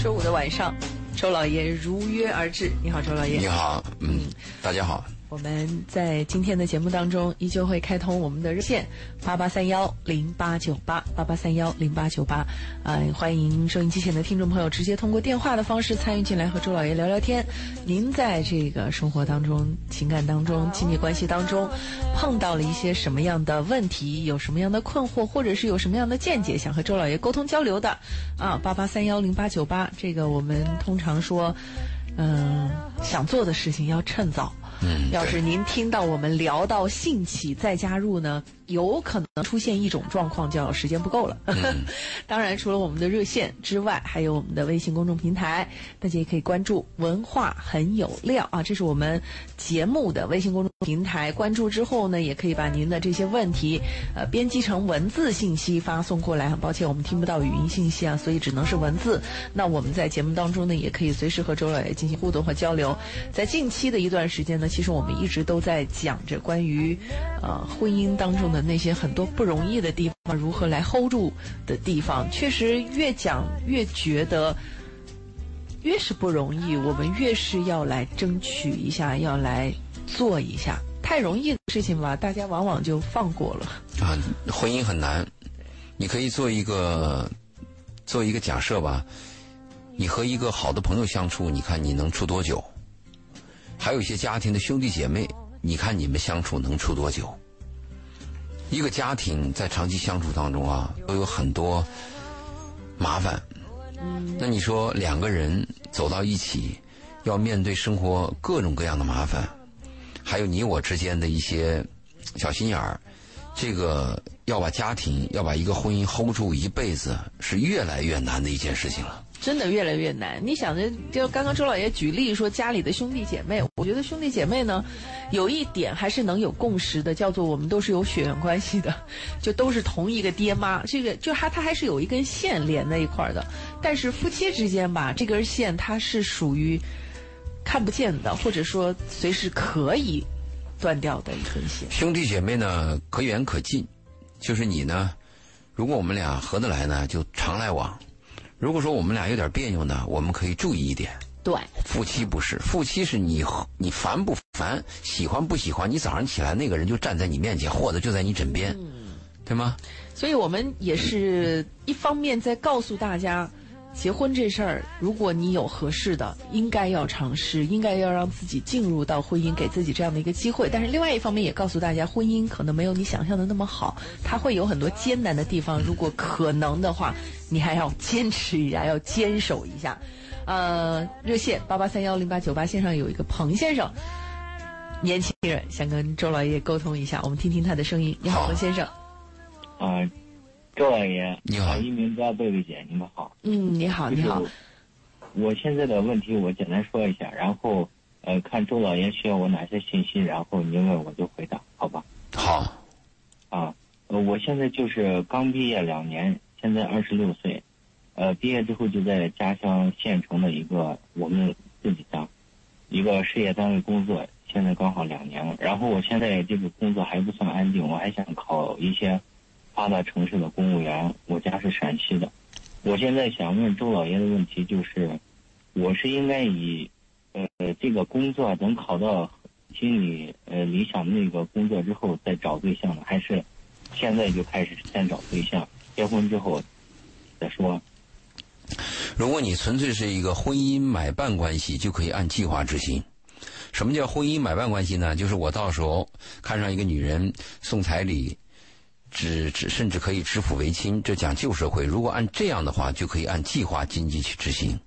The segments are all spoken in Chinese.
周五的晚上，周老爷如约而至。你好，周老爷。你好，嗯，大家好。我们在今天的节目当中，依旧会开通我们的热线八八三幺零八九八八八三幺零八九八，啊，欢迎收音机前的听众朋友直接通过电话的方式参与进来和周老爷聊聊天。您在这个生活当中、情感当中、亲密关系当中，碰到了一些什么样的问题？有什么样的困惑，或者是有什么样的见解，想和周老爷沟通交流的？啊，八八三幺零八九八，这个我们通常说，嗯，想做的事情要趁早。嗯，要是您听到我们聊到兴起再加入呢，有可能出现一种状况，叫时间不够了。当然，除了我们的热线之外，还有我们的微信公众平台，大家也可以关注“文化很有料”啊，这是我们节目的微信公众平台。关注之后呢，也可以把您的这些问题，呃，编辑成文字信息发送过来。很抱歉，我们听不到语音信息啊，所以只能是文字。那我们在节目当中呢，也可以随时和周老爷进行互动和交流。在近期的一段时间呢。其实我们一直都在讲着关于，呃，婚姻当中的那些很多不容易的地方，如何来 hold 住的地方。确实越讲越觉得，越是不容易，我们越是要来争取一下，要来做一下。太容易的事情吧，大家往往就放过了。啊，婚姻很难。你可以做一个做一个假设吧，你和一个好的朋友相处，你看你能处多久？还有一些家庭的兄弟姐妹，你看你们相处能处多久？一个家庭在长期相处当中啊，都有很多麻烦。那你说两个人走到一起，要面对生活各种各样的麻烦，还有你我之间的一些小心眼儿，这个要把家庭要把一个婚姻 hold 住一辈子，是越来越难的一件事情了。真的越来越难。你想着，就刚刚周老爷举例说家里的兄弟姐妹，我觉得兄弟姐妹呢，有一点还是能有共识的，叫做我们都是有血缘关系的，就都是同一个爹妈。这个就还他还是有一根线连在一块儿的。但是夫妻之间吧，这根线它是属于看不见的，或者说随时可以断掉的一根线。兄弟姐妹呢，可远可近，就是你呢，如果我们俩合得来呢，就常来往。如果说我们俩有点别扭呢，我们可以注意一点。对，夫妻不是，夫妻是你你烦不烦，喜欢不喜欢，你早上起来那个人就站在你面前，或者就在你枕边，对吗？所以我们也是一方面在告诉大家，结婚这事儿，如果你有合适的，应该要尝试，应该要让自己进入到婚姻，给自己这样的一个机会。但是另外一方面也告诉大家，婚姻可能没有你想象的那么好，它会有很多艰难的地方。如果可能的话。你还要坚持一下，要坚守一下。呃，热线八八三幺零八九八线上有一个彭先生，年轻人想跟周老爷沟通一下，我们听听他的声音。你好，彭先生。啊，周老爷，你好，一鸣哥，贝贝姐，你们好。嗯，你好，你好。我现在的问题我简单说一下，然后呃，看周老爷需要我哪些信息，然后您问我就回答，好吧？好。啊，呃，我现在就是刚毕业两年。现在二十六岁，呃，毕业之后就在家乡县城的一个我们自己家一个事业单位工作，现在刚好两年了。然后我现在这个工作还不算安定，我还想考一些发达城市的公务员。我家是陕西的，我现在想问周老爷的问题就是，我是应该以呃这个工作等考到心里呃理想的那个工作之后再找对象呢，还是现在就开始先找对象？结婚之后再说。如果你纯粹是一个婚姻买办关系，就可以按计划执行。什么叫婚姻买办关系呢？就是我到时候看上一个女人送彩礼，只只甚至可以指腹为亲，这讲旧社会。如果按这样的话，就可以按计划经济去执行。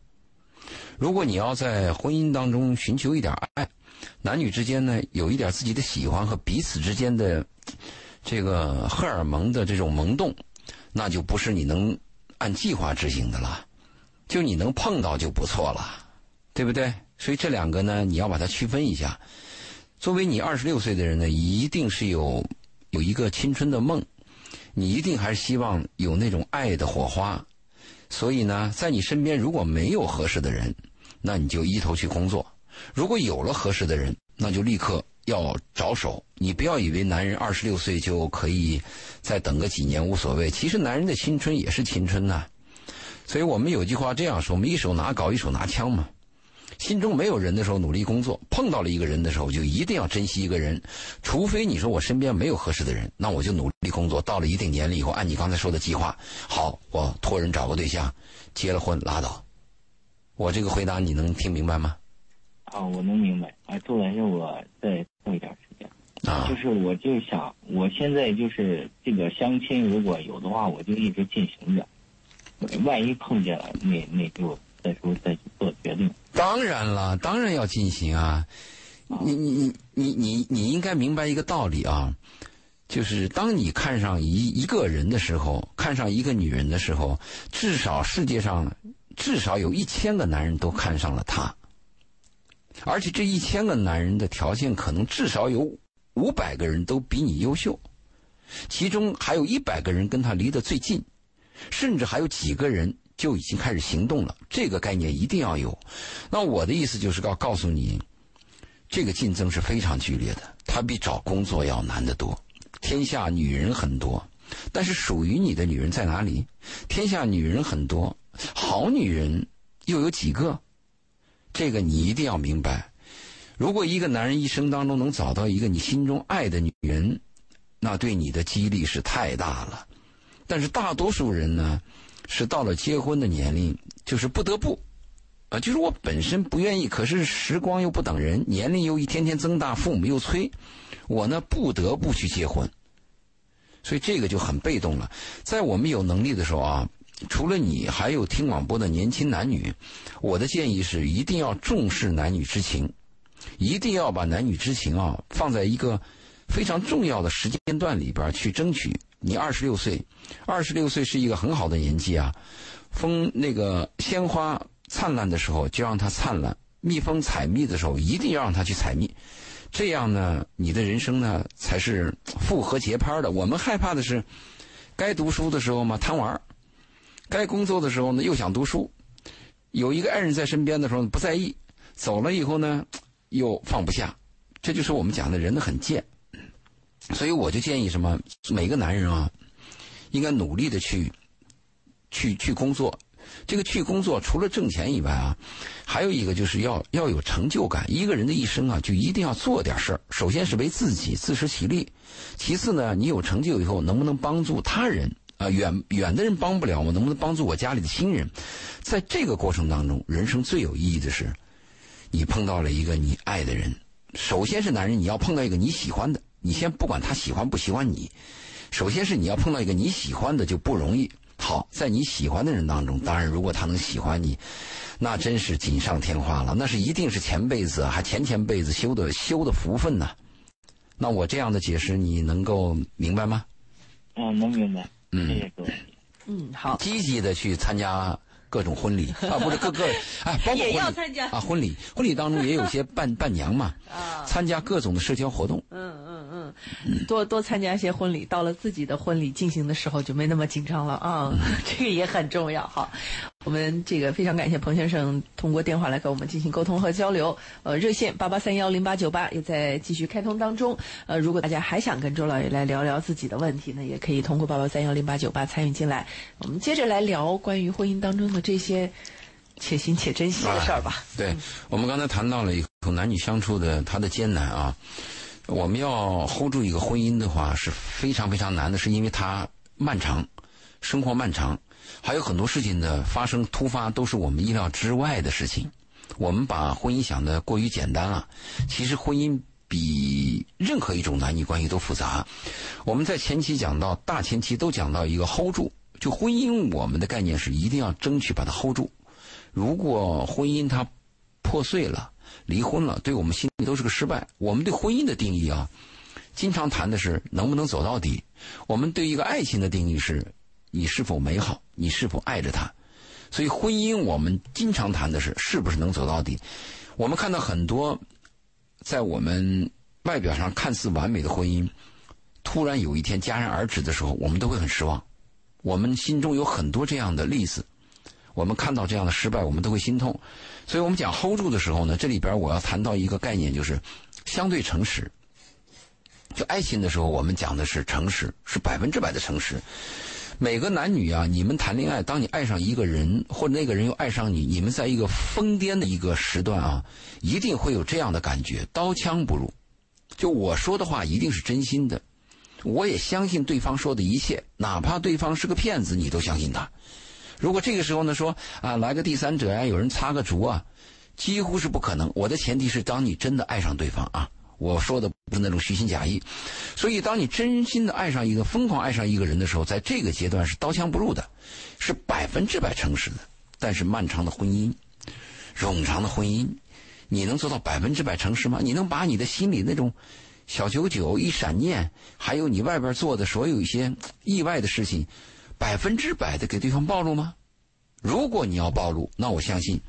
如果你要在婚姻当中寻求一点爱，男女之间呢有一点自己的喜欢和彼此之间的这个荷尔蒙的这种萌动。那就不是你能按计划执行的了，就你能碰到就不错了，对不对？所以这两个呢，你要把它区分一下。作为你二十六岁的人呢，一定是有有一个青春的梦，你一定还是希望有那种爱的火花。所以呢，在你身边如果没有合适的人，那你就一头去工作；如果有了合适的人，那就立刻。要着手，你不要以为男人二十六岁就可以再等个几年无所谓。其实男人的青春也是青春呐。所以我们有句话这样说：我们一手拿镐，一手拿枪嘛。心中没有人的时候，努力工作；碰到了一个人的时候，就一定要珍惜一个人。除非你说我身边没有合适的人，那我就努力工作。到了一定年龄以后，按你刚才说的计划，好，我托人找个对象，结了婚拉倒。我这个回答你能听明白吗？啊，我能明白。啊，周老师，我再过一点时间。啊，就是我就想，我现在就是这个相亲，如果有的话，我就一直进行着。万一碰见了，那那就再说再做决定。当然了，当然要进行啊！你你你你你你应该明白一个道理啊，就是当你看上一一个人的时候，看上一个女人的时候，至少世界上至少有一千个男人都看上了她，而且这一千个男人的条件可能至少有五百个人都比你优秀，其中还有一百个人跟他离得最近，甚至还有几个人。就已经开始行动了，这个概念一定要有。那我的意思就是告告诉你，这个竞争是非常剧烈的，它比找工作要难得多。天下女人很多，但是属于你的女人在哪里？天下女人很多，好女人又有几个？这个你一定要明白。如果一个男人一生当中能找到一个你心中爱的女人，那对你的激励是太大了。但是大多数人呢？是到了结婚的年龄，就是不得不，啊，就是我本身不愿意，可是时光又不等人，年龄又一天天增大，父母又催，我呢不得不去结婚，所以这个就很被动了。在我们有能力的时候啊，除了你，还有听广播的年轻男女，我的建议是一定要重视男女之情，一定要把男女之情啊放在一个非常重要的时间段里边去争取。你二十六岁，二十六岁是一个很好的年纪啊。风那个鲜花灿烂的时候，就让它灿烂；蜜蜂采蜜的时候，一定要让它去采蜜。这样呢，你的人生呢才是复合节拍的。我们害怕的是，该读书的时候嘛贪玩该工作的时候呢又想读书，有一个爱人在身边的时候不在意，走了以后呢又放不下。这就是我们讲的人很贱。所以我就建议什么，每个男人啊，应该努力的去，去去工作。这个去工作，除了挣钱以外啊，还有一个就是要要有成就感。一个人的一生啊，就一定要做点事儿。首先是为自己自食其力，其次呢，你有成就以后，能不能帮助他人啊？远远的人帮不了，我能不能帮助我家里的亲人？在这个过程当中，人生最有意义的是，你碰到了一个你爱的人。首先是男人，你要碰到一个你喜欢的。你先不管他喜欢不喜欢你，首先是你要碰到一个你喜欢的就不容易。好，在你喜欢的人当中，当然如果他能喜欢你，那真是锦上添花了，那是一定是前辈子还前前辈子修的修的福分呢。那我这样的解释你能够明白吗？嗯，能明白。嗯，谢谢各位。嗯，好。积极的去参加。各种婚礼 啊，不是各个啊，包括也要参加啊。婚礼婚礼当中也有些 伴伴娘嘛，啊，参加各种的社交活动。嗯嗯嗯，多多参加一些婚礼，到了自己的婚礼进行的时候就没那么紧张了啊。这个也很重要哈。我们这个非常感谢彭先生通过电话来跟我们进行沟通和交流。呃，热线八八三幺零八九八也在继续开通当中。呃，如果大家还想跟周老爷来聊聊自己的问题呢，也可以通过八八三幺零八九八参与进来。我们接着来聊关于婚姻当中的这些且行且珍惜的事儿吧。对，我们刚才谈到了一个男女相处的他的艰难啊，我们要 hold 住一个婚姻的话是非常非常难的，是因为它漫长，生活漫长。还有很多事情的发生突发都是我们意料之外的事情。我们把婚姻想的过于简单了，其实婚姻比任何一种男女关系都复杂。我们在前期讲到大前期都讲到一个 hold 住，就婚姻我们的概念是一定要争取把它 hold 住。如果婚姻它破碎了、离婚了，对我们心里都是个失败。我们对婚姻的定义啊，经常谈的是能不能走到底。我们对一个爱情的定义是。你是否美好？你是否爱着他？所以婚姻，我们经常谈的是是不是能走到底。我们看到很多在我们外表上看似完美的婚姻，突然有一天戛然而止的时候，我们都会很失望。我们心中有很多这样的例子，我们看到这样的失败，我们都会心痛。所以我们讲 hold 住的时候呢，这里边我要谈到一个概念，就是相对诚实。就爱情的时候，我们讲的是诚实，是百分之百的诚实。每个男女啊，你们谈恋爱，当你爱上一个人，或者那个人又爱上你，你们在一个疯癫的一个时段啊，一定会有这样的感觉，刀枪不入。就我说的话一定是真心的，我也相信对方说的一切，哪怕对方是个骗子，你都相信他。如果这个时候呢说啊来个第三者呀，有人插个足啊，几乎是不可能。我的前提是当你真的爱上对方啊。我说的不是那种虚情假意，所以当你真心的爱上一个、疯狂爱上一个人的时候，在这个阶段是刀枪不入的，是百分之百诚实的。但是漫长的婚姻、冗长的婚姻，你能做到百分之百诚实吗？你能把你的心里那种小九九、一闪念，还有你外边做的所有一些意外的事情，百分之百的给对方暴露吗？如果你要暴露，那我相信。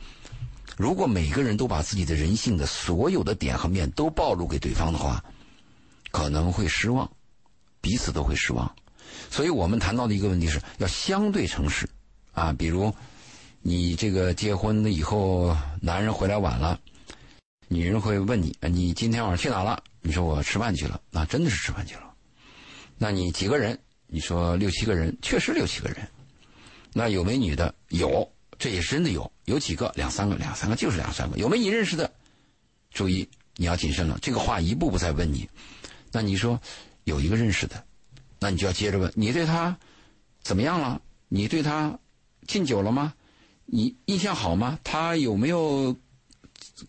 如果每个人都把自己的人性的所有的点和面都暴露给对方的话，可能会失望，彼此都会失望。所以我们谈到的一个问题是要相对诚实啊。比如，你这个结婚了以后，男人回来晚了，女人会问你：“你今天晚上去哪了？”你说：“我吃饭去了。”那真的是吃饭去了。那你几个人？你说六七个人，确实六七个人。那有没女的？有。这也是真的有，有几个两三个两三个就是两三个，有没有你认识的？注意你要谨慎了，这个话一步步在问你。那你说有一个认识的，那你就要接着问，你对他怎么样了？你对他敬酒了吗？你印象好吗？他有没有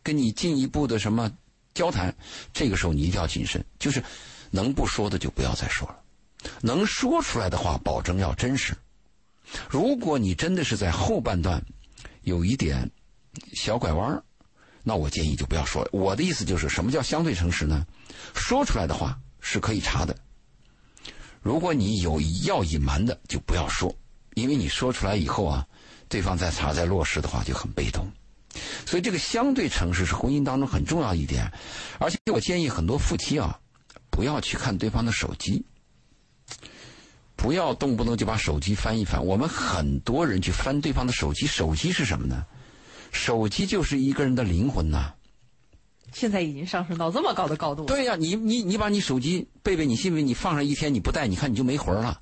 跟你进一步的什么交谈？这个时候你一定要谨慎，就是能不说的就不要再说了，能说出来的话保证要真实。如果你真的是在后半段有一点小拐弯那我建议就不要说。我的意思就是什么叫相对诚实呢？说出来的话是可以查的。如果你有要隐瞒的，就不要说，因为你说出来以后啊，对方再查再落实的话就很被动。所以这个相对诚实是婚姻当中很重要一点。而且我建议很多夫妻啊，不要去看对方的手机。不要动不动就把手机翻一翻。我们很多人去翻对方的手机，手机是什么呢？手机就是一个人的灵魂呐。现在已经上升到这么高的高度。对呀，你你你把你手机，贝贝，你信不信？你放上一天你不带，你看你就没魂了。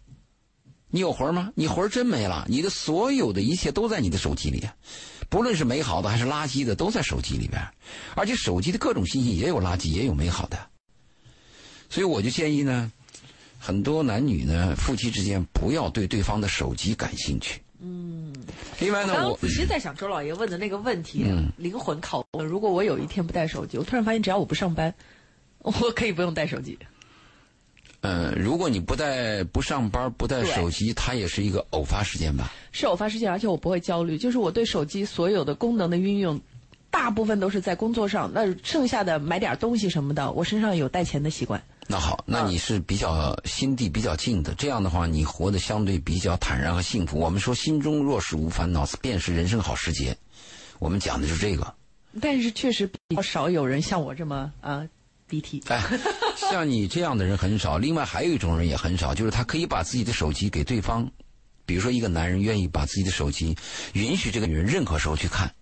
你有魂吗？你魂真没了。你的所有的一切都在你的手机里，不论是美好的还是垃圾的，都在手机里边。而且手机的各种信息也有垃圾，也有美好的。所以我就建议呢。很多男女呢，夫妻之间不要对对方的手机感兴趣。嗯。另外呢，我仔细在想周老爷问的那个问题，灵魂拷问：如果我有一天不带手机，我突然发现只要我不上班，我可以不用带手机。嗯，如果你不带不上班不带手机，它也是一个偶发事件吧？是偶发事件，而且我不会焦虑。就是我对手机所有的功能的运用，大部分都是在工作上。那剩下的买点东西什么的，我身上有带钱的习惯。那好，那你是比较心地比较静的，这样的话，你活得相对比较坦然和幸福。我们说，心中若是无烦恼，便是人生好时节。我们讲的就是这个。但是确实比较少有人像我这么啊鼻涕。哎，像你这样的人很少。另外还有一种人也很少，就是他可以把自己的手机给对方，比如说一个男人愿意把自己的手机允许这个女人任何时候去看。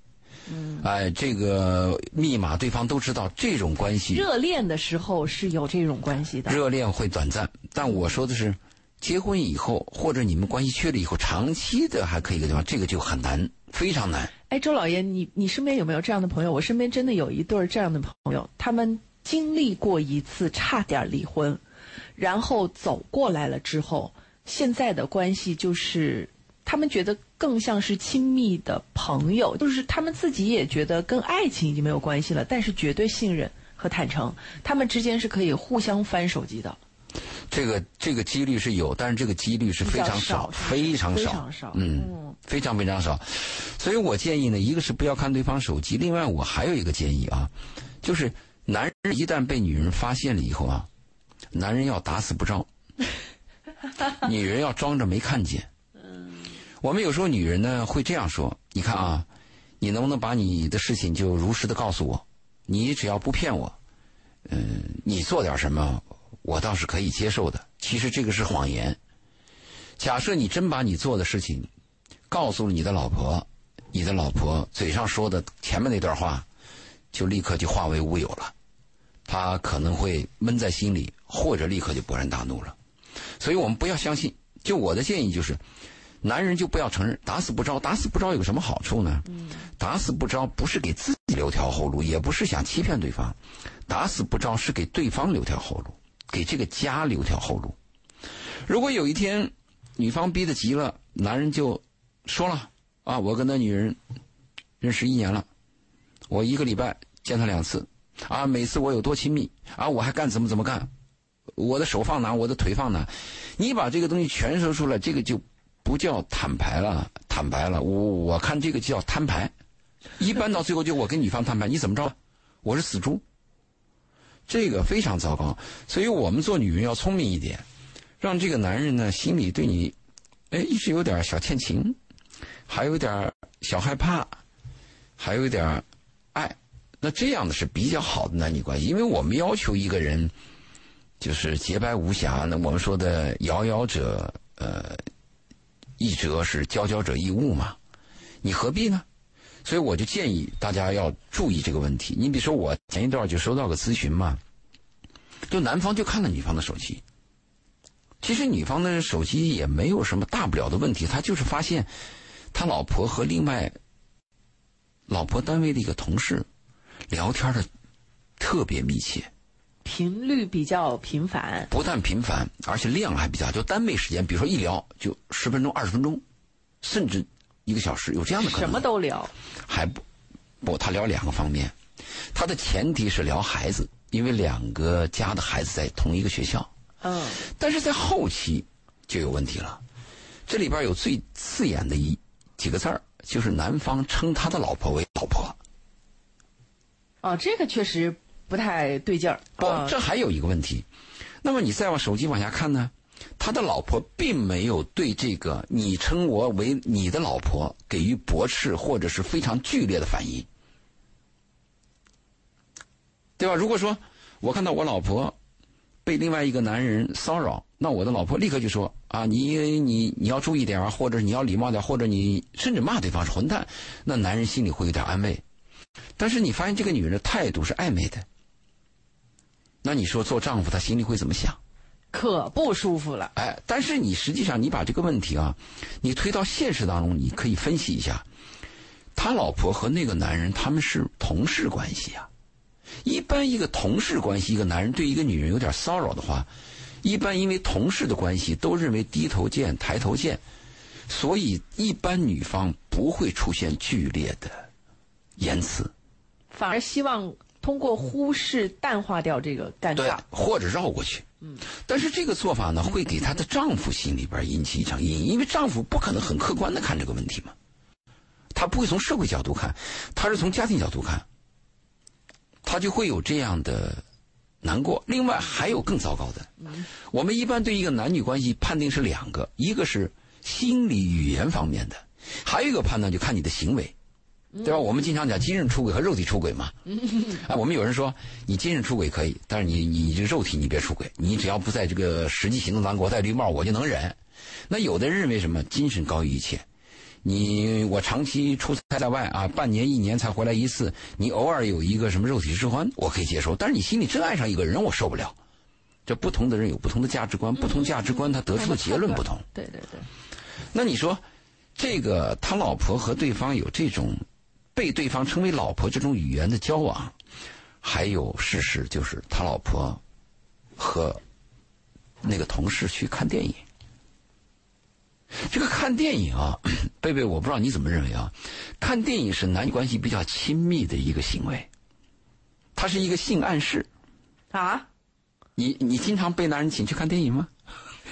嗯，哎，这个密码对方都知道，这种关系。热恋的时候是有这种关系的。热恋会短暂，但我说的是，结婚以后或者你们关系确立以后，长期的还可以的地方，这个就很难，非常难。哎，周老爷，你你身边有没有这样的朋友？我身边真的有一对这样的朋友，他们经历过一次差点离婚，然后走过来了之后，现在的关系就是他们觉得。更像是亲密的朋友，就是他们自己也觉得跟爱情已经没有关系了，但是绝对信任和坦诚，他们之间是可以互相翻手机的。这个这个几率是有，但是这个几率是非常少，非常少，嗯，非常非常少。所以我建议呢，一个是不要看对方手机，另外我还有一个建议啊，就是男人一旦被女人发现了以后啊，男人要打死不招，女人要装着没看见。我们有时候女人呢会这样说：“你看啊，你能不能把你的事情就如实的告诉我？你只要不骗我，嗯，你做点什么，我倒是可以接受的。其实这个是谎言。假设你真把你做的事情告诉了你的老婆，你的老婆嘴上说的前面那段话，就立刻就化为乌有了。她可能会闷在心里，或者立刻就勃然大怒了。所以我们不要相信。”就我的建议就是，男人就不要承认，打死不招。打死不招有什么好处呢？打死不招不是给自己留条后路，也不是想欺骗对方，打死不招是给对方留条后路，给这个家留条后路。如果有一天女方逼得急了，男人就说了啊，我跟那女人认识一年了，我一个礼拜见她两次，啊，每次我有多亲密啊，我还干怎么怎么干。我的手放哪，我的腿放哪，你把这个东西全说出来，这个就不叫坦白了。坦白了，我我看这个叫摊牌。一般到最后就我跟女方摊牌，你怎么着？我是死猪。这个非常糟糕，所以我们做女人要聪明一点，让这个男人呢心里对你，哎，一直有点小欠情，还有点小害怕，还有点爱。那这样的是比较好的男女关系，因为我们要求一个人。就是洁白无瑕。那我们说的“遥遥者，呃，一折是佼佼者亦物”嘛，你何必呢？所以我就建议大家要注意这个问题。你比如说，我前一段就收到个咨询嘛，就男方就看了女方的手机，其实女方的手机也没有什么大不了的问题，他就是发现他老婆和另外老婆单位的一个同事聊天的特别密切。频率比较频繁，不但频繁，而且量还比较，就单位时间，比如说一聊就十分钟、二十分钟，甚至一个小时，有这样的可能。什么都聊，还不不，他聊两个方面，他的前提是聊孩子，因为两个家的孩子在同一个学校。嗯，但是在后期就有问题了，这里边有最刺眼的一几个字儿，就是男方称他的老婆为老婆。哦，这个确实。不太对劲儿。不，这还有一个问题。那么你再往手机往下看呢？他的老婆并没有对这个你称我为你的老婆给予驳斥或者是非常剧烈的反应，对吧？如果说我看到我老婆被另外一个男人骚扰，那我的老婆立刻就说啊，你你你要注意点啊，或者你要礼貌点，或者你甚至骂对方是混蛋，那男人心里会有点安慰。但是你发现这个女人的态度是暧昧的。那你说做丈夫他心里会怎么想？可不舒服了。哎，但是你实际上你把这个问题啊，你推到现实当中，你可以分析一下，他老婆和那个男人他们是同事关系啊。一般一个同事关系，一个男人对一个女人有点骚扰的话，一般因为同事的关系都认为低头见抬头见，所以一般女方不会出现剧烈的言辞，反而希望。通过忽视淡化掉这个尴尬，或者绕过去。嗯，但是这个做法呢，会给她的丈夫心里边引起一场阴影，因为丈夫不可能很客观的看这个问题嘛，他不会从社会角度看，他是从家庭角度看，他就会有这样的难过。另外还有更糟糕的，我们一般对一个男女关系判定是两个，一个是心理语言方面的，还有一个判断就看你的行为。对吧？我们经常讲精神出轨和肉体出轨嘛。啊，我们有人说你精神出轨可以，但是你你这肉体你别出轨，你只要不在这个实际行动当中戴绿帽，我就能忍。那有的人认为什么精神高于一切？你我长期出差在外啊，半年一年才回来一次，你偶尔有一个什么肉体之欢，我可以接受。但是你心里真爱上一个人，我受不了。这不同的人有不同的价值观，不同价值观他得出的结论不同。对对对。那你说这个他老婆和对方有这种？被对方称为老婆这种语言的交往，还有事实就是他老婆和那个同事去看电影。这个看电影啊，贝贝，我不知道你怎么认为啊？看电影是男女关系比较亲密的一个行为，它是一个性暗示啊。你你经常被男人请去看电影吗？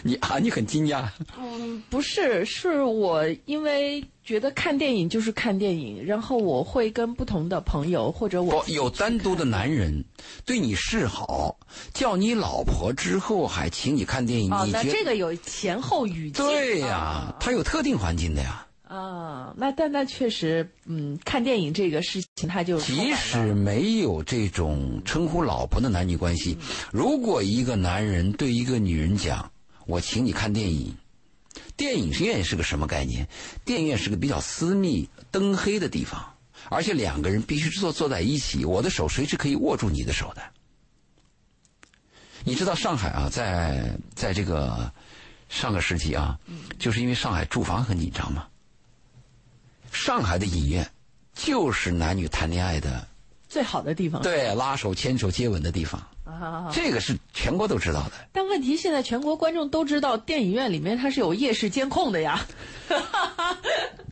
你 啊，你很惊讶。嗯，不是，是我因为觉得看电影就是看电影，然后我会跟不同的朋友或者我有单独的男人对你示好，叫你老婆之后还请你看电影。哦，那这个有前后语境。对呀，它有特定环境的呀。啊，那但那确实，嗯，看电影这个事情，他就即使没有这种称呼老婆的男女关系，如果一个男人对一个女人讲。我请你看电影，电影院是个什么概念？电影院是个比较私密、灯黑的地方，而且两个人必须坐坐在一起，我的手随时可以握住你的手的。你知道上海啊，在在这个上个世纪啊，就是因为上海住房很紧张嘛。上海的影院就是男女谈恋爱的最好的地方。对，拉手、牵手、接吻的地方。啊，这个是全国都知道的。但问题现在全国观众都知道，电影院里面它是有夜视监控的呀。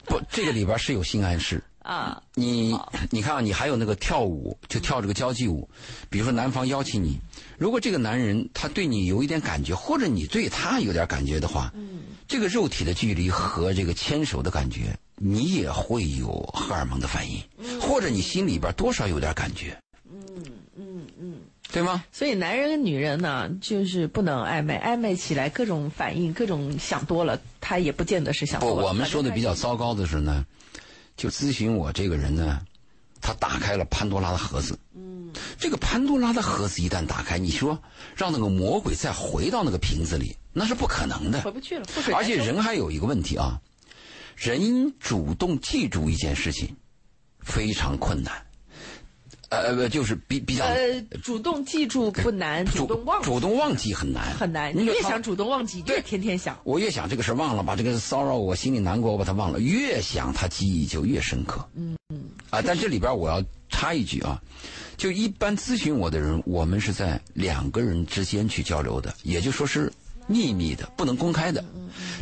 不，这个里边是有性暗示。啊，你你看啊，你还有那个跳舞，就跳这个交际舞，比如说男方邀请你，如果这个男人他对你有一点感觉，或者你对他有点感觉的话，嗯，这个肉体的距离和这个牵手的感觉，你也会有荷尔蒙的反应，或者你心里边多少有点感觉，嗯嗯嗯，对吗？所以男人跟女人呢，就是不能暧昧，暧昧起来各种反应，各种想多了，他也不见得是想不，多了。我们说的比较糟糕的是呢，就咨询我这个人呢，他打开了潘多拉的盒子。嗯，这个潘多拉的盒子一旦打开，你说让那个魔鬼再回到那个瓶子里，那是不可能的。回不去了，而且人还有一个问题啊，人主动记住一件事情非常困难。呃不，就是比比较呃，主动记住不难，主动忘主动忘记很难，很难。你越想主动忘记，对越天天想。我越想这个事儿忘了，把这个骚扰我心里难过，我把它忘了，越想它记忆就越深刻。嗯嗯。啊，但这里边我要插一句啊，就一般咨询我的人，我们是在两个人之间去交流的，也就说是秘密的，不能公开的。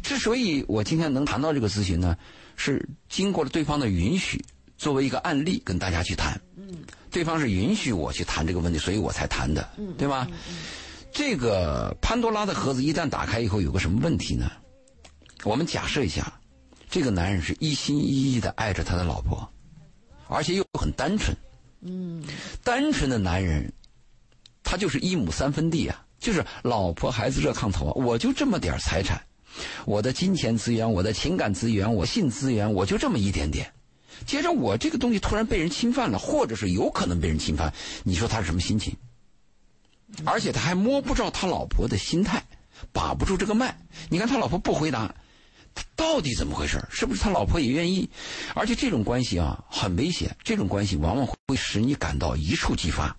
之所以我今天能谈到这个咨询呢，是经过了对方的允许，作为一个案例跟大家去谈。嗯。对方是允许我去谈这个问题，所以我才谈的，对吧？这个潘多拉的盒子一旦打开以后，有个什么问题呢？我们假设一下，这个男人是一心一意的爱着他的老婆，而且又很单纯。嗯，单纯的男人，他就是一亩三分地啊，就是老婆孩子热炕头啊，我就这么点儿财产，我的金钱资源、我的情感资源、我性资源，我就这么一点点。接着我这个东西突然被人侵犯了，或者是有可能被人侵犯，你说他是什么心情？而且他还摸不着他老婆的心态，把不住这个脉。你看他老婆不回答，他到底怎么回事？是不是他老婆也愿意？而且这种关系啊很危险，这种关系往往会使你感到一触即发。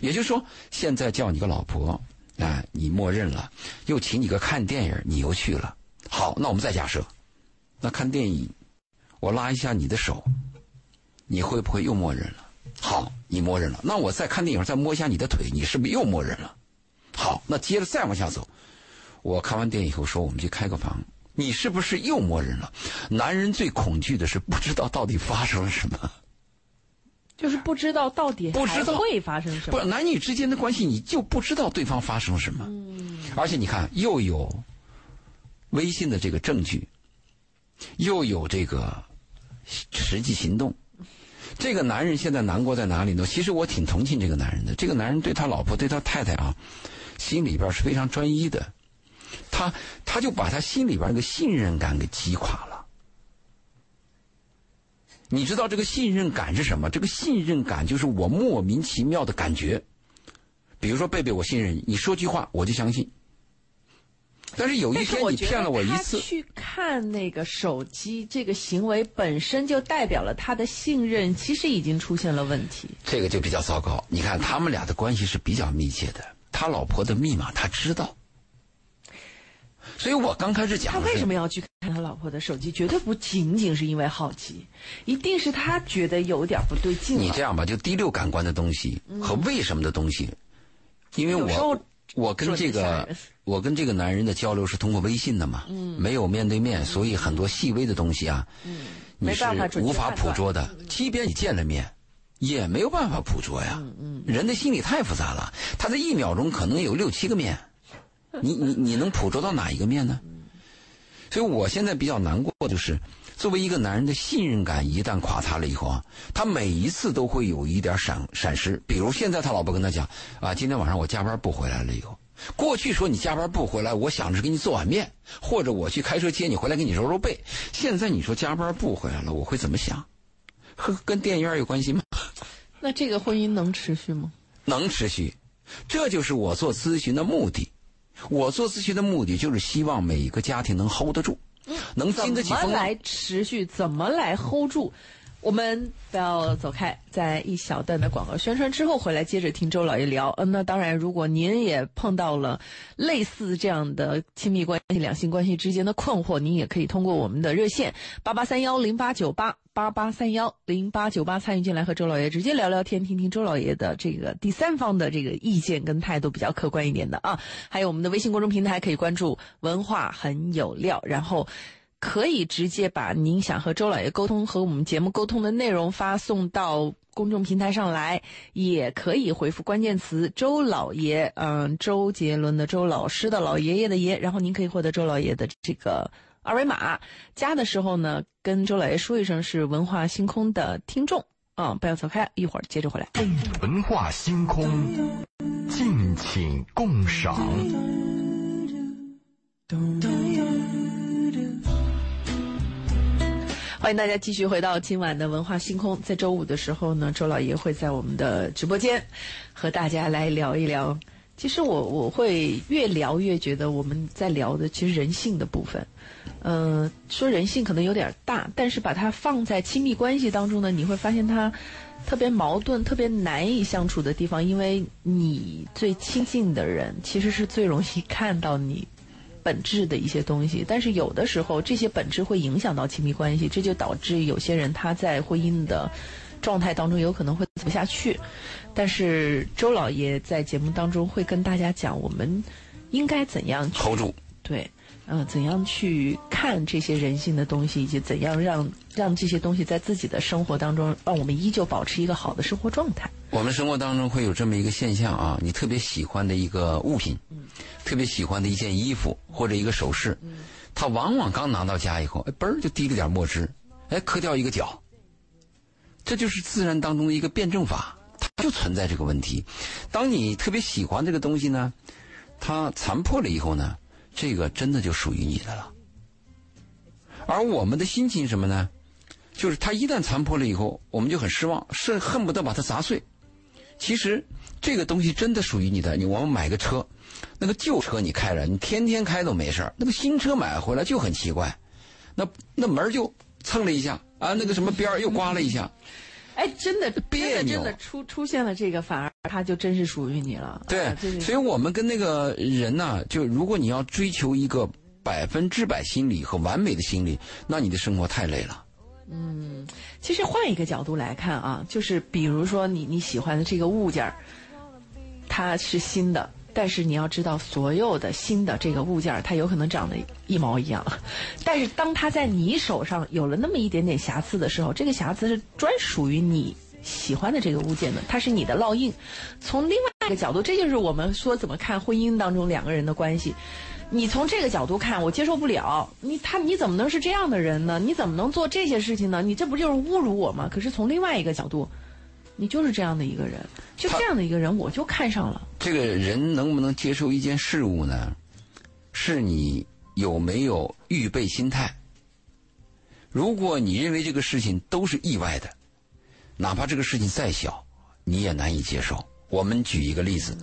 也就是说，现在叫你个老婆，啊，你默认了；又请你个看电影，你又去了。好，那我们再假设，那看电影。我拉一下你的手，你会不会又默认了？好，你默认了。那我再看电影，再摸一下你的腿，你是不是又默认了？好，那接着再往下走，我看完电影以后说我们去开个房，你是不是又默认了？男人最恐惧的是不知道到底发生了什么，就是不知道到底不知道还会发生什么。不男女之间的关系，你就不知道对方发生了什么。而且你看，又有微信的这个证据，又有这个实际行动。这个男人现在难过在哪里呢？其实我挺同情这个男人的。这个男人对他老婆、对他太太啊，心里边是非常专一的。他他就把他心里边那个信任感给击垮了。你知道这个信任感是什么？这个信任感就是我莫名其妙的感觉。比如说贝贝，我信任你，你说句话我就相信。但是有一天你骗了我一他次，去看那个手机，这个行为本身就代表了他的信任，其实已经出现了问题。这个就比较糟糕。你看他们俩的关系是比较密切的，他老婆的密码他知道。所以我刚开始讲他为什么要去看他老婆的手机？绝对不仅仅是因为好奇，一定是他觉得有点不对劲。你这样吧，就第六感官的东西和为什么的东西，因为有时候我我跟这个我跟这个男人的交流是通过微信的嘛，没有面对面，所以很多细微的东西啊，你是无法捕捉的。即便你见了面，也没有办法捕捉呀。人的心理太复杂了，他这一秒钟可能有六七个面，你你你能捕捉到哪一个面呢？所以我现在比较难过，就是作为一个男人的信任感一旦垮塌了以后啊，他每一次都会有一点闪闪失。比如现在他老婆跟他讲啊，今天晚上我加班不回来了以后，过去说你加班不回来，我想着给你做碗面，或者我去开车接你回来给你揉揉背。现在你说加班不回来了，我会怎么想？和跟电影院有关系吗？那这个婚姻能持续吗？能持续，这就是我做咨询的目的。我做咨询的目的就是希望每一个家庭能 hold 得住，能怎经得起风来持续？怎么来 hold 住？我们不要走开，在一小段的广告宣传之后回来，接着听周老爷聊。嗯，那当然，如果您也碰到了类似这样的亲密关系、两性关系之间的困惑，您也可以通过我们的热线八八三幺零八九八八八三幺零八九八参与进来，和周老爷直接聊聊天，听听周老爷的这个第三方的这个意见跟态度比较客观一点的啊。还有我们的微信公众平台可以关注“文化很有料”，然后。可以直接把您想和周老爷沟通和我们节目沟通的内容发送到公众平台上来，也可以回复关键词“周老爷”，嗯，周杰伦的周老师的老爷爷的爷，然后您可以获得周老爷的这个二维码。加的时候呢，跟周老爷说一声是文化星空的听众啊，不要走开，一会儿接着回来。文化星空，敬请共赏。欢迎大家继续回到今晚的文化星空。在周五的时候呢，周老爷会在我们的直播间和大家来聊一聊。其实我我会越聊越觉得我们在聊的其实人性的部分。嗯，说人性可能有点大，但是把它放在亲密关系当中呢，你会发现它特别矛盾、特别难以相处的地方。因为你最亲近的人，其实是最容易看到你。本质的一些东西，但是有的时候这些本质会影响到亲密关系，这就导致有些人他在婚姻的状态当中有可能会走不下去。但是周老爷在节目当中会跟大家讲，我们应该怎样 hold 住，对，嗯，怎样去看这些人性的东西，以及怎样让让这些东西在自己的生活当中，让我们依旧保持一个好的生活状态。我们生活当中会有这么一个现象啊，你特别喜欢的一个物品。特别喜欢的一件衣服或者一个首饰，它往往刚拿到家以后，哎，嘣儿就滴了点墨汁，哎，磕掉一个角。这就是自然当中的一个辩证法，它就存在这个问题。当你特别喜欢这个东西呢，它残破了以后呢，这个真的就属于你的了。而我们的心情什么呢？就是它一旦残破了以后，我们就很失望，是恨不得把它砸碎。其实这个东西真的属于你的。你我们买个车。那个旧车你开着，你天天开都没事儿。那个新车买回来就很奇怪，那那门就蹭了一下啊，那个什么边儿又刮了一下。哎，真的别扭，真的出出现了这个，反而它就真是属于你了。对，所以我们跟那个人呢，就如果你要追求一个百分之百心理和完美的心理，那你的生活太累了。嗯，其实换一个角度来看啊，就是比如说你你喜欢的这个物件儿，它是新的。但是你要知道，所有的新的这个物件儿它有可能长得一毛一样。但是当它在你手上有了那么一点点瑕疵的时候，这个瑕疵是专属于你喜欢的这个物件的，它是你的烙印。从另外一个角度，这就是我们说怎么看婚姻当中两个人的关系。你从这个角度看，我接受不了你，他你怎么能是这样的人呢？你怎么能做这些事情呢？你这不就是侮辱我吗？可是从另外一个角度。你就是这样的一个人，就这样的一个人，我就看上了。这个人能不能接受一件事物呢？是你有没有预备心态？如果你认为这个事情都是意外的，哪怕这个事情再小，你也难以接受。我们举一个例子，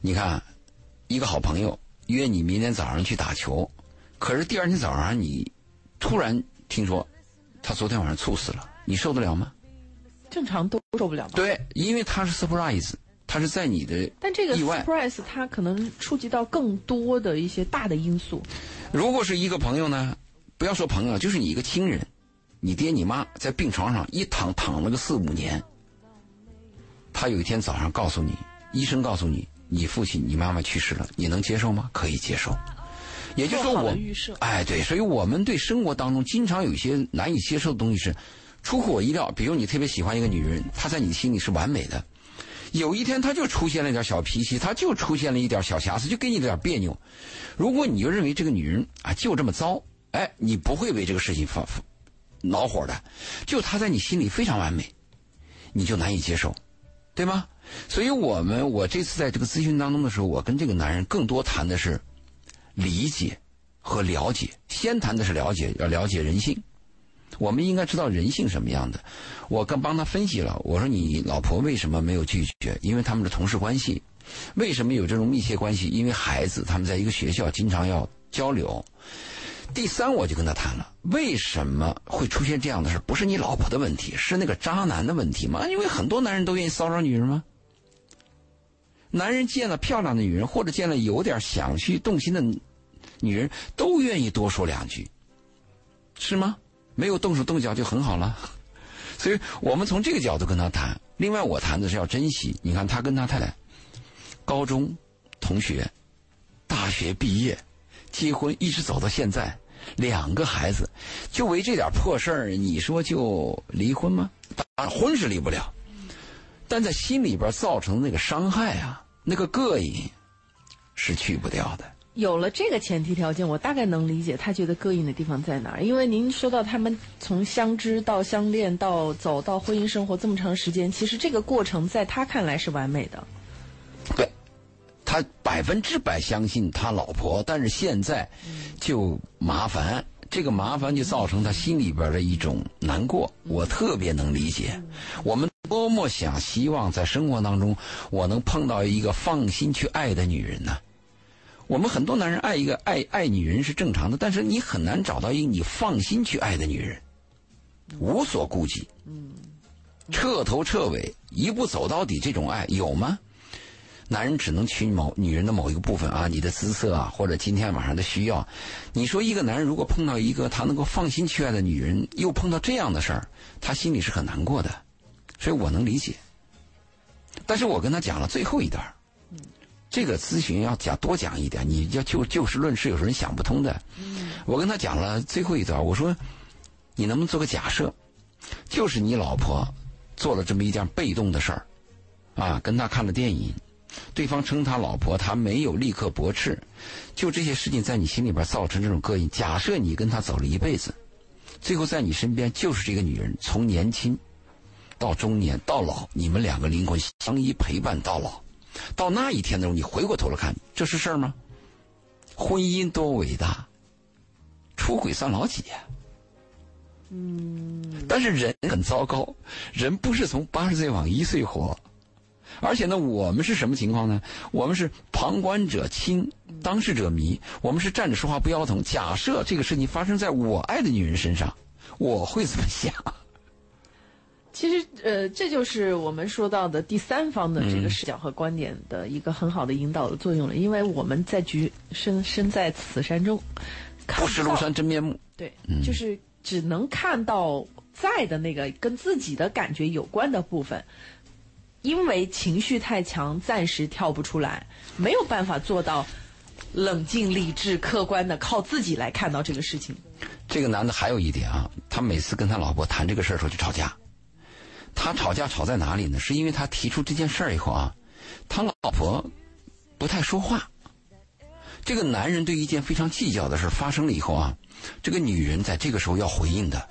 你看，一个好朋友约你明天早上去打球，可是第二天早上你突然听说他昨天晚上猝死了，你受得了吗？正常都受不了。对，因为他是 surprise，他是在你的但这个 surprise 他可能触及到更多的一些大的因素。如果是一个朋友呢，不要说朋友，就是你一个亲人，你爹你妈在病床上一躺躺了个四五年，他有一天早上告诉你，医生告诉你，你父亲你妈妈去世了，你能接受吗？可以接受。也就是说我，哎对，所以我们对生活当中经常有一些难以接受的东西是。出乎我意料，比如你特别喜欢一个女人，她在你心里是完美的，有一天她就出现了一点小脾气，她就出现了一点小瑕疵，就给你点别扭。如果你就认为这个女人啊就这么糟，哎，你不会为这个事情发恼火的。就她在你心里非常完美，你就难以接受，对吗？所以我们我这次在这个咨询当中的时候，我跟这个男人更多谈的是理解和了解，先谈的是了解，要了解人性。我们应该知道人性什么样的。我刚帮他分析了，我说你老婆为什么没有拒绝？因为他们的同事关系。为什么有这种密切关系？因为孩子他们在一个学校经常要交流。第三，我就跟他谈了，为什么会出现这样的事不是你老婆的问题，是那个渣男的问题吗？因为很多男人都愿意骚扰女人吗？男人见了漂亮的女人，或者见了有点想去动心的女人，都愿意多说两句，是吗？没有动手动脚就很好了。所以我们从这个角度跟他谈。另外，我谈的是要珍惜。你看，他跟他太太，高中同学，大学毕业，结婚，一直走到现在，两个孩子，就为这点破事儿，你说就离婚吗？婚是离不了，但在心里边造成的那个伤害啊，那个膈应，是去不掉的。有了这个前提条件，我大概能理解他觉得膈应的地方在哪儿。因为您说到他们从相知到相恋到走到婚姻生活这么长时间，其实这个过程在他看来是完美的。对，他百分之百相信他老婆，但是现在就麻烦，这个麻烦就造成他心里边的一种难过。我特别能理解，我们多么想希望在生活当中我能碰到一个放心去爱的女人呢？我们很多男人爱一个爱爱女人是正常的，但是你很难找到一个你放心去爱的女人，无所顾忌，嗯，彻头彻尾一步走到底，这种爱有吗？男人只能娶某女人的某一个部分啊，你的姿色啊，或者今天晚上的需要。你说一个男人如果碰到一个他能够放心去爱的女人，又碰到这样的事儿，他心里是很难过的，所以我能理解。但是我跟他讲了最后一段。这个咨询要讲多讲一点，你要就就事论事，有时候人想不通的。我跟他讲了最后一段，我说，你能不能做个假设，就是你老婆做了这么一件被动的事儿，啊，跟他看了电影，对方称他老婆，他没有立刻驳斥，就这些事情在你心里边造成这种膈应。假设你跟他走了一辈子，最后在你身边就是这个女人，从年轻到中年到老，你们两个灵魂相依陪伴到老。到那一天的时候，你回过头来看，这是事儿吗？婚姻多伟大，出轨算老几呀？嗯。但是人很糟糕，人不是从八十岁往一岁活，而且呢，我们是什么情况呢？我们是旁观者清，当事者迷。我们是站着说话不腰疼。假设这个事情发生在我爱的女人身上，我会怎么想？其实，呃，这就是我们说到的第三方的这个视角和观点的一个很好的引导的作用了。因为我们在局身身在此山中，不识庐山真面目。对，就是只能看到在的那个跟自己的感觉有关的部分，因为情绪太强，暂时跳不出来，没有办法做到冷静、理智、客观的靠自己来看到这个事情。这个男的还有一点啊，他每次跟他老婆谈这个事儿的时候就吵架。他吵架吵在哪里呢？是因为他提出这件事儿以后啊，他老婆不太说话。这个男人对一件非常计较的事儿发生了以后啊，这个女人在这个时候要回应的，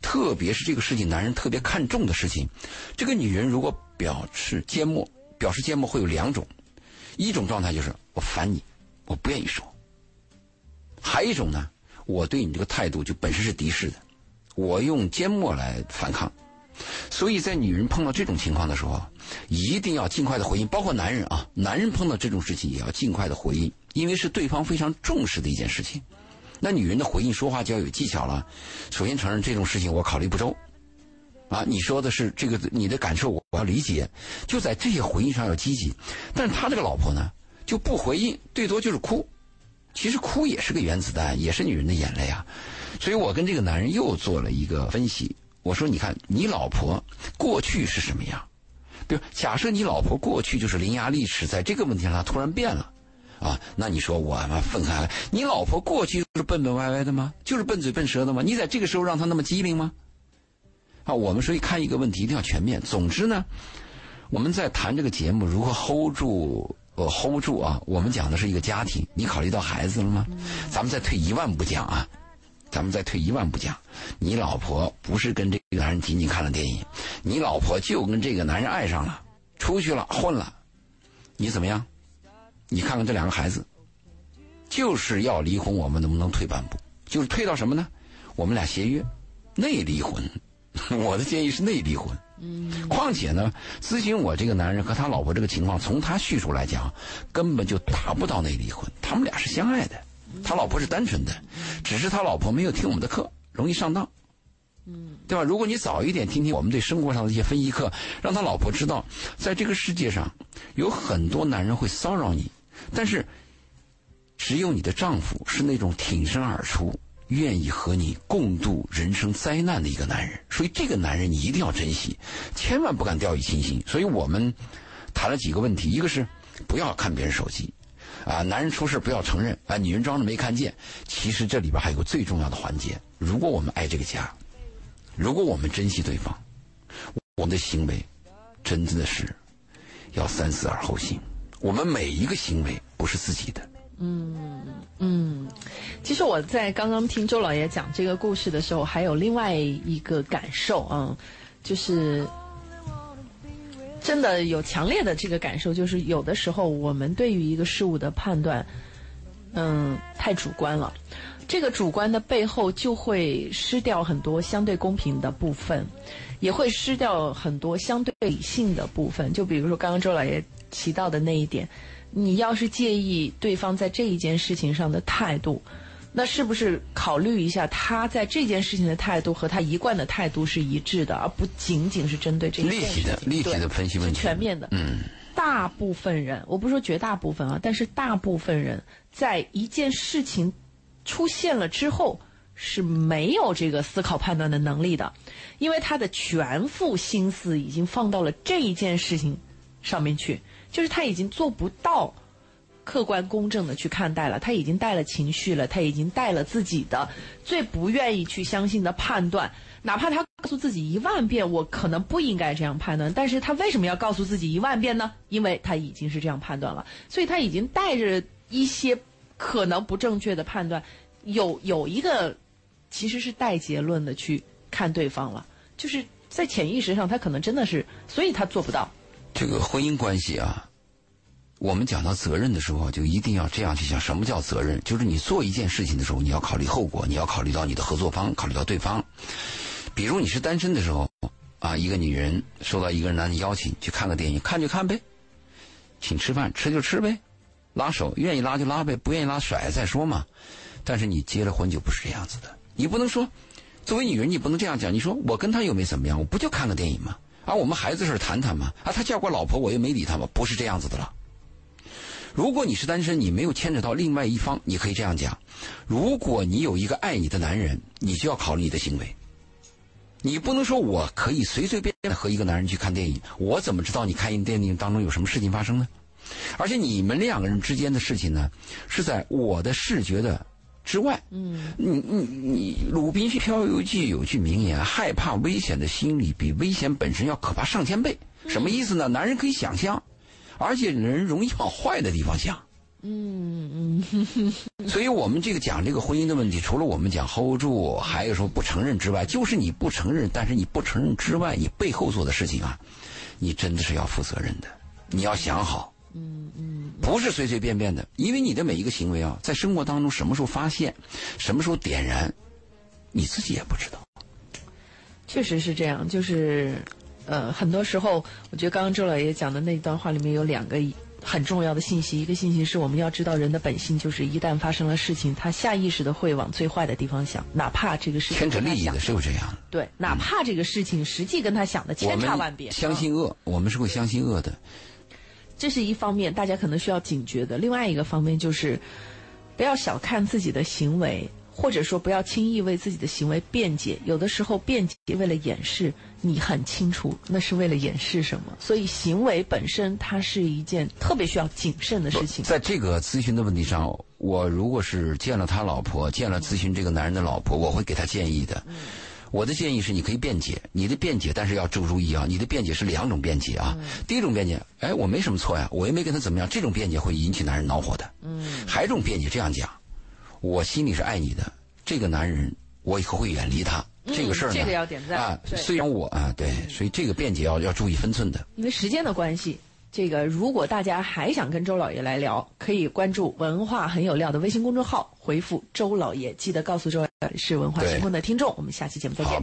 特别是这个事情男人特别看重的事情，这个女人如果表示缄默，表示缄默会有两种，一种状态就是我烦你，我不愿意说；还有一种呢，我对你这个态度就本身是敌视的，我用缄默来反抗。所以在女人碰到这种情况的时候，一定要尽快的回应。包括男人啊，男人碰到这种事情也要尽快的回应，因为是对方非常重视的一件事情。那女人的回应说话就要有技巧了。首先承认这种事情我考虑不周，啊，你说的是这个你的感受我要理解，就在这些回应上要积极。但是他这个老婆呢就不回应，最多就是哭。其实哭也是个原子弹，也是女人的眼泪啊。所以我跟这个男人又做了一个分析。我说：“你看，你老婆过去是什么样？比如，假设你老婆过去就是伶牙俐齿，在这个问题上她突然变了，啊，那你说我妈愤慨？你老婆过去就是笨笨歪歪的吗？就是笨嘴笨舌的吗？你在这个时候让她那么机灵吗？啊，我们所以看一个问题一定要全面。总之呢，我们在谈这个节目如何 hold 住，呃，hold 住啊。我们讲的是一个家庭，你考虑到孩子了吗？咱们再退一万步讲啊。”咱们再退一万步讲，你老婆不是跟这个男人仅仅看了电影，你老婆就跟这个男人爱上了，出去了混了，你怎么样？你看看这两个孩子，就是要离婚，我们能不能退半步？就是退到什么呢？我们俩协约，内离婚。我的建议是内离婚。嗯。况且呢，咨询我这个男人和他老婆这个情况，从他叙述来讲，根本就达不到内离婚。他们俩是相爱的。他老婆是单纯的，只是他老婆没有听我们的课，容易上当。嗯，对吧？如果你早一点听听我们对生活上的一些分析课，让他老婆知道，在这个世界上有很多男人会骚扰你，但是只有你的丈夫是那种挺身而出、愿意和你共度人生灾难的一个男人。所以这个男人你一定要珍惜，千万不敢掉以轻心。所以我们谈了几个问题，一个是不要看别人手机。啊，男人出事不要承认啊，女人装着没看见。其实这里边还有个最重要的环节，如果我们爱这个家，如果我们珍惜对方，我们的行为真的是要三思而后行。我们每一个行为不是自己的。嗯嗯，其实我在刚刚听周老爷讲这个故事的时候，还有另外一个感受啊，就是。真的有强烈的这个感受，就是有的时候我们对于一个事物的判断，嗯，太主观了。这个主观的背后就会失掉很多相对公平的部分，也会失掉很多相对理性的部分。就比如说刚刚周老爷提到的那一点，你要是介意对方在这一件事情上的态度。那是不是考虑一下，他在这件事情的态度和他一贯的态度是一致的，而不仅仅是针对这件事情？立体的、立体的分析问题，全面的。嗯，大部分人，我不是说绝大部分啊，但是大部分人在一件事情出现了之后是没有这个思考判断的能力的，因为他的全副心思已经放到了这一件事情上面去，就是他已经做不到。客观公正的去看待了，他已经带了情绪了，他已经带了自己的最不愿意去相信的判断，哪怕他告诉自己一万遍我可能不应该这样判断，但是他为什么要告诉自己一万遍呢？因为他已经是这样判断了，所以他已经带着一些可能不正确的判断，有有一个其实是带结论的去看对方了，就是在潜意识上他可能真的是，所以他做不到。这个婚姻关系啊。我们讲到责任的时候，就一定要这样去想：什么叫责任？就是你做一件事情的时候，你要考虑后果，你要考虑到你的合作方，考虑到对方。比如你是单身的时候，啊，一个女人受到一个男的邀请去看个电影，看就看呗，请吃饭吃就吃呗，拉手愿意拉就拉呗，不愿意拉甩再说嘛。但是你结了婚就不是这样子的，你不能说，作为女人你不能这样讲。你说我跟他又没怎么样，我不就看个电影吗？啊，我们孩子事谈谈嘛。啊，他叫过老婆，我又没理他嘛，不是这样子的了。如果你是单身，你没有牵扯到另外一方，你可以这样讲：如果你有一个爱你的男人，你就要考虑你的行为。你不能说我可以随随便便和一个男人去看电影，我怎么知道你看电影当中有什么事情发生呢？而且你们两个人之间的事情呢，是在我的视觉的之外。嗯，你你你，《鲁滨逊漂游记》有句名言：害怕危险的心理比危险本身要可怕上千倍。什么意思呢？男人可以想象。而且人容易往坏的地方想，嗯嗯，所以我们这个讲这个婚姻的问题，除了我们讲 hold 住，还有说不承认之外，就是你不承认，但是你不承认之外，你背后做的事情啊，你真的是要负责任的，你要想好，嗯嗯，不是随随便便的，因为你的每一个行为啊，在生活当中什么时候发现，什么时候点燃，你自己也不知道，确实是这样，就是。呃，很多时候，我觉得刚刚周老爷讲的那段话里面有两个很重要的信息。一个信息是我们要知道人的本性，就是一旦发生了事情，他下意识的会往最坏的地方想，哪怕这个事情牵扯利益的是不是这样？对，哪怕这个事情实际跟他想的千差万别。相信恶，我们是会相信恶的。这是一方面，大家可能需要警觉的。另外一个方面就是，不要小看自己的行为。或者说，不要轻易为自己的行为辩解。有的时候，辩解为了掩饰，你很清楚那是为了掩饰什么。所以，行为本身它是一件特别需要谨慎的事情。在这个咨询的问题上，我如果是见了他老婆，见了咨询这个男人的老婆，我会给他建议的。我的建议是，你可以辩解，你的辩解，但是要注注意啊，你的辩解是两种辩解啊。第一种辩解，哎，我没什么错呀，我也没跟他怎么样，这种辩解会引起男人恼火的。嗯。还一种辩解这样讲。我心里是爱你的，这个男人我以后会远离他。这个事儿呢，这个要点赞啊。虽然我啊，对，所以这个辩解要要注意分寸的。因为时间的关系，这个如果大家还想跟周老爷来聊，可以关注“文化很有料”的微信公众号，回复“周老爷”，记得告诉周是文化星空的听众。我们下期节目再见。